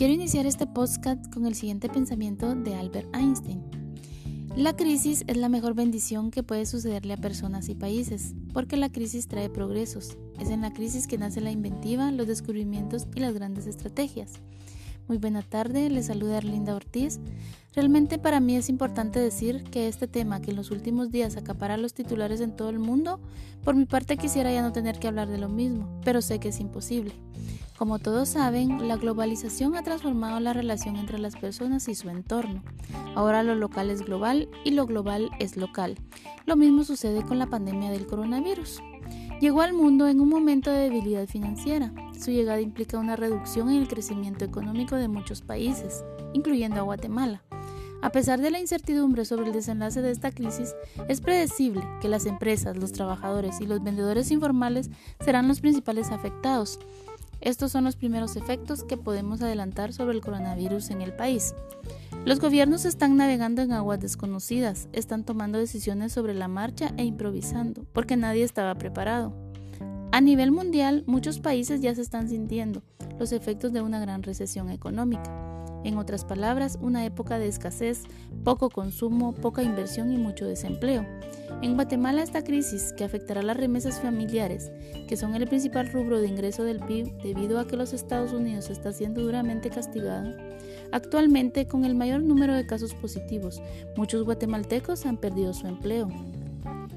Quiero iniciar este podcast con el siguiente pensamiento de Albert Einstein. La crisis es la mejor bendición que puede sucederle a personas y países, porque la crisis trae progresos. Es en la crisis que nace la inventiva, los descubrimientos y las grandes estrategias. Muy buena tarde, les saluda Arlinda Ortiz. Realmente para mí es importante decir que este tema que en los últimos días acapara los titulares en todo el mundo, por mi parte quisiera ya no tener que hablar de lo mismo, pero sé que es imposible. Como todos saben, la globalización ha transformado la relación entre las personas y su entorno. Ahora lo local es global y lo global es local. Lo mismo sucede con la pandemia del coronavirus. Llegó al mundo en un momento de debilidad financiera. Su llegada implica una reducción en el crecimiento económico de muchos países, incluyendo a Guatemala. A pesar de la incertidumbre sobre el desenlace de esta crisis, es predecible que las empresas, los trabajadores y los vendedores informales serán los principales afectados, estos son los primeros efectos que podemos adelantar sobre el coronavirus en el país. Los gobiernos están navegando en aguas desconocidas, están tomando decisiones sobre la marcha e improvisando, porque nadie estaba preparado. A nivel mundial, muchos países ya se están sintiendo los efectos de una gran recesión económica. En otras palabras, una época de escasez, poco consumo, poca inversión y mucho desempleo. En Guatemala esta crisis, que afectará las remesas familiares, que son el principal rubro de ingreso del PIB debido a que los Estados Unidos está siendo duramente castigado, actualmente con el mayor número de casos positivos, muchos guatemaltecos han perdido su empleo.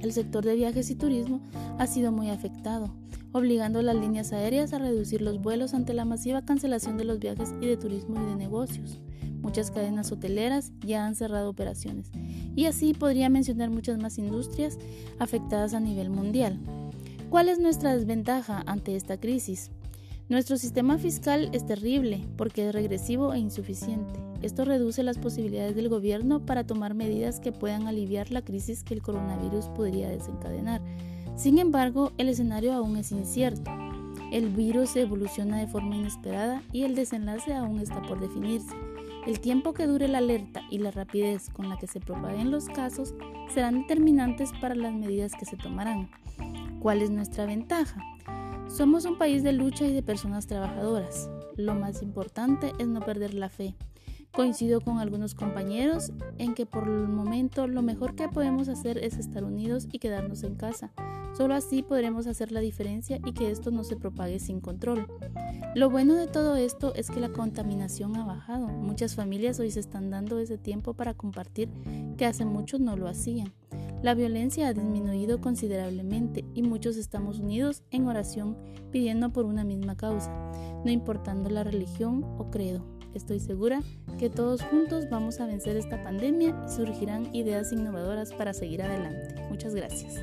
El sector de viajes y turismo ha sido muy afectado, obligando a las líneas aéreas a reducir los vuelos ante la masiva cancelación de los viajes y de turismo y de negocios. Muchas cadenas hoteleras ya han cerrado operaciones y así podría mencionar muchas más industrias afectadas a nivel mundial. ¿Cuál es nuestra desventaja ante esta crisis? Nuestro sistema fiscal es terrible porque es regresivo e insuficiente. Esto reduce las posibilidades del gobierno para tomar medidas que puedan aliviar la crisis que el coronavirus podría desencadenar. Sin embargo, el escenario aún es incierto. El virus evoluciona de forma inesperada y el desenlace aún está por definirse. El tiempo que dure la alerta y la rapidez con la que se propaguen los casos serán determinantes para las medidas que se tomarán. ¿Cuál es nuestra ventaja? Somos un país de lucha y de personas trabajadoras. Lo más importante es no perder la fe. Coincido con algunos compañeros en que por el momento lo mejor que podemos hacer es estar unidos y quedarnos en casa. Solo así podremos hacer la diferencia y que esto no se propague sin control. Lo bueno de todo esto es que la contaminación ha bajado. Muchas familias hoy se están dando ese tiempo para compartir que hace mucho no lo hacían. La violencia ha disminuido considerablemente y muchos estamos unidos en oración pidiendo por una misma causa, no importando la religión o credo. Estoy segura que todos juntos vamos a vencer esta pandemia y surgirán ideas innovadoras para seguir adelante. Muchas gracias.